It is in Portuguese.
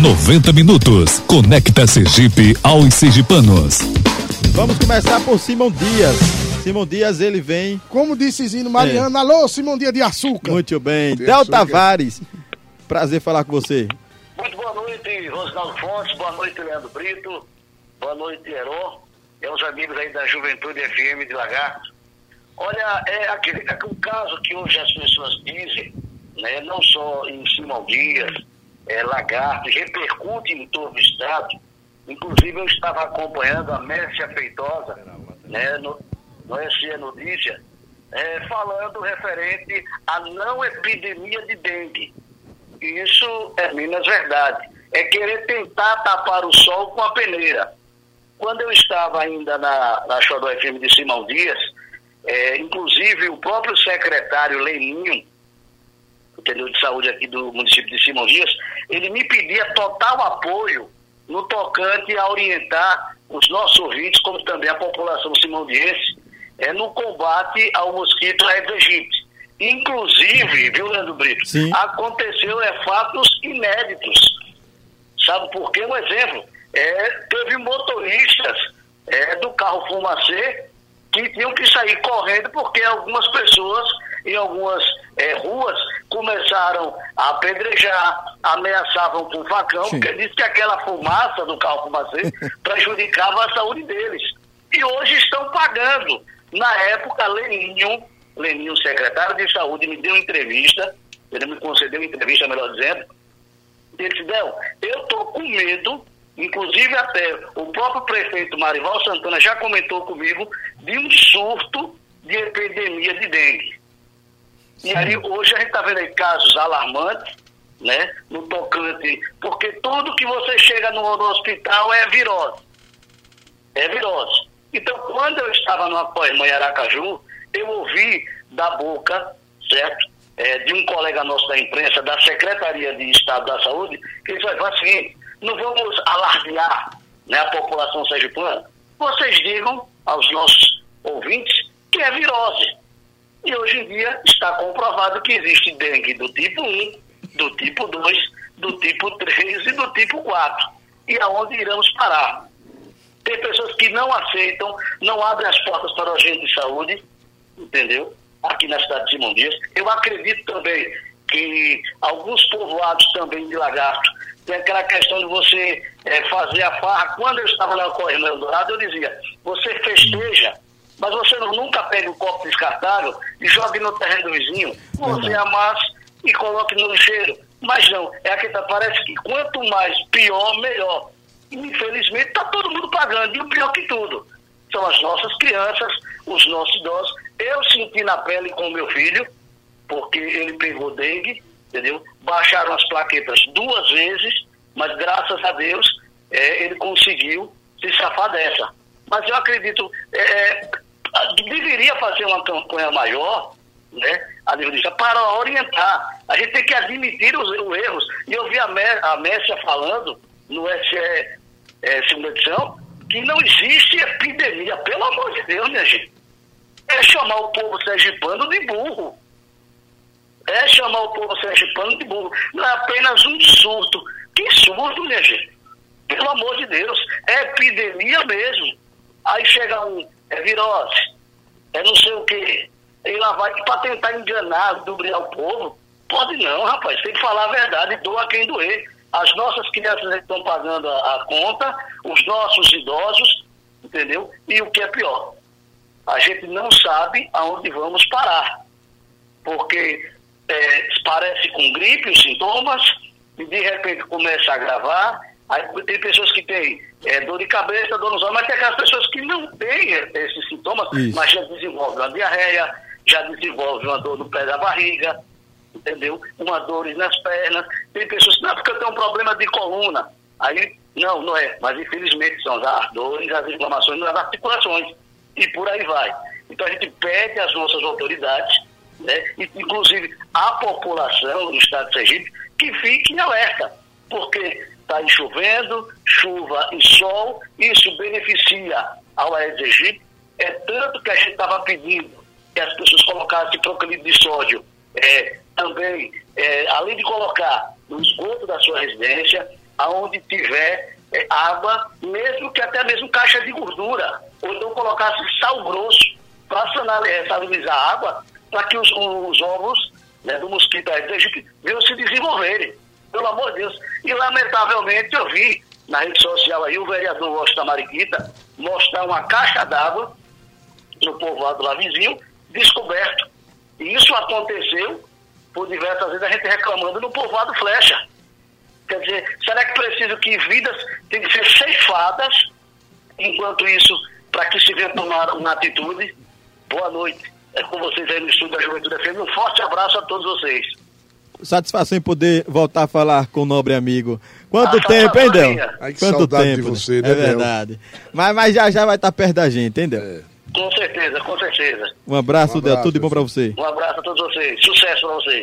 90 minutos. Conecta Sergipe aos sergipanos. Vamos começar por Simão Dias. Simão Dias, ele vem. Como disse Zino Mariano, é. alô, Simão Dias de Açúcar. Muito bem. De Del Tavares, prazer falar com você. Muito boa noite, Rosinaldo Fontes, boa noite, Leandro Brito, boa noite, Heron, é os amigos aí da Juventude FM de Lagarto. Olha, é aquele é um caso que hoje as pessoas dizem, né, não só em Simão Dias, é, Lagarto, repercute em todo o Estado. Inclusive, eu estava acompanhando a Mércia Feitosa né, no, no SE Notícia, é, falando referente à não epidemia de dengue. Isso é Minas Verdade. É querer tentar tapar o sol com a peneira. Quando eu estava ainda na, na Xodó FM de Simão Dias, é, inclusive o próprio secretário Leninho, entendeu, de saúde aqui do município de Simão Dias, ele me pedia total apoio no tocante a orientar os nossos ouvintes, como também a população simondiense, é, no combate ao mosquito Aedes aegypti. Inclusive, viu, Leandro Brito? Sim. Aconteceu é, fatos inéditos. Sabe por quê? Um exemplo. É, teve motoristas é, do carro Fumacê que tinham que sair correndo porque algumas pessoas em algumas é, ruas começaram a apedrejar, ameaçavam com facão, Sim. porque disse que aquela fumaça do carro fumacê prejudicava a saúde deles. E hoje estão pagando. Na época, Leninho, Leninho, secretário de saúde, me deu entrevista, ele me concedeu entrevista, melhor dizendo, ele disse, Del, eu estou com medo Inclusive, até o próprio prefeito Marival Santana já comentou comigo de um surto de epidemia de dengue. E aí, hoje, a gente está vendo aí casos alarmantes, né, no tocante, porque tudo que você chega no, no hospital é virose. É virose. Então, quando eu estava no apoio em Aracaju, eu ouvi da boca, certo? É, de um colega nosso da imprensa, da Secretaria de Estado da Saúde, que ele falou assim, não vamos alardear né, a população sergipana. Vocês digam aos nossos ouvintes que é virose. E hoje em dia está comprovado que existe dengue do tipo 1, do tipo 2, do tipo 3 e do tipo 4. E aonde iremos parar? Tem pessoas que não aceitam, não abrem as portas para o agente de saúde, entendeu? Aqui na cidade de Simão Dias. Eu acredito também que alguns povoados também de lagarto tem aquela questão de você é, fazer a farra. Quando eu estava lá correndo Eldorado, eu dizia, você festeja, mas você não, nunca pega o copo descartável e jogue no terreno vizinho. Você amasse e coloque no lixeiro. Mas não, é que tá, parece que quanto mais pior, melhor. Infelizmente, está todo mundo pagando. E o pior que tudo, são as nossas crianças, os nossos idosos. Eu senti na pele com o meu filho, porque ele pegou dengue, entendeu? Baixaram as plaquetas duas vezes, mas graças a Deus é, ele conseguiu se safar dessa. Mas eu acredito, é, é deveria fazer uma campanha maior, né, a nível de para orientar. A gente tem que admitir os, os erros. E eu vi a, Mé, a Messia falando no SE é, segunda edição que não existe epidemia, pelo amor de Deus, minha gente. É chamar o povo sergipano de burro é chamar o povo sergipano de burro. Não é apenas um surto. Que surto, minha gente? Pelo amor de Deus. É epidemia mesmo. Aí chega um, é virose, é não sei o quê. E lá vai para tentar enganar, dubriar o povo. Pode não, rapaz. Tem que falar a verdade, doa quem doer. As nossas crianças estão pagando a, a conta, os nossos idosos, entendeu? E o que é pior, a gente não sabe aonde vamos parar. Porque é, parece com gripe os sintomas, e de repente começa a agravar. Aí tem pessoas que têm é, dor de cabeça, dor nos olhos, mas tem aquelas pessoas que não têm esses sintomas, Isso. mas já desenvolvem uma diarreia, já desenvolvem uma dor no pé da barriga, entendeu? Uma dor nas pernas. Tem pessoas que não, porque eu tenho um problema de coluna. Aí, não, não é. Mas infelizmente são as dores, as inflamações nas articulações. E por aí vai. Então a gente pede às nossas autoridades né? inclusive a população do estado de Sergipe, que fique alerta, porque está chovendo, chuva e sol, isso beneficia ao Aedes aegypti, é tanto que a gente estava pedindo que as pessoas colocassem proclínico de sódio é, também, é, além de colocar no esgoto da sua residência, aonde tiver é, água, mesmo que até mesmo caixa de gordura, ou então colocasse sal grosso para salivizar a água, para que os, os ovos né, do mosquito aegypti venham se desenvolverem. Pelo amor de Deus. E lamentavelmente eu vi na rede social aí o vereador Washington Mariquita mostrar uma caixa d'água no povoado lá vizinho, descoberto. E isso aconteceu por diversas vezes a gente reclamando no povoado Flecha. Quer dizer, será que preciso que vidas têm que ser ceifadas enquanto isso, para que se venha tomar uma atitude? Boa noite. É com vocês aí no Estúdio da Juventude FM. Um forte abraço a todos vocês. Satisfação em poder voltar a falar com o nobre amigo. Quanto ah, tempo, hein, Del? Ai, que Quanto saudade tempo, de você, né, É verdade. Mas, mas já já vai estar perto da gente, entendeu? É. Com certeza, com certeza. Um abraço, um abraço Del. Tudo de bom pra você. Um abraço a todos vocês. Sucesso pra vocês.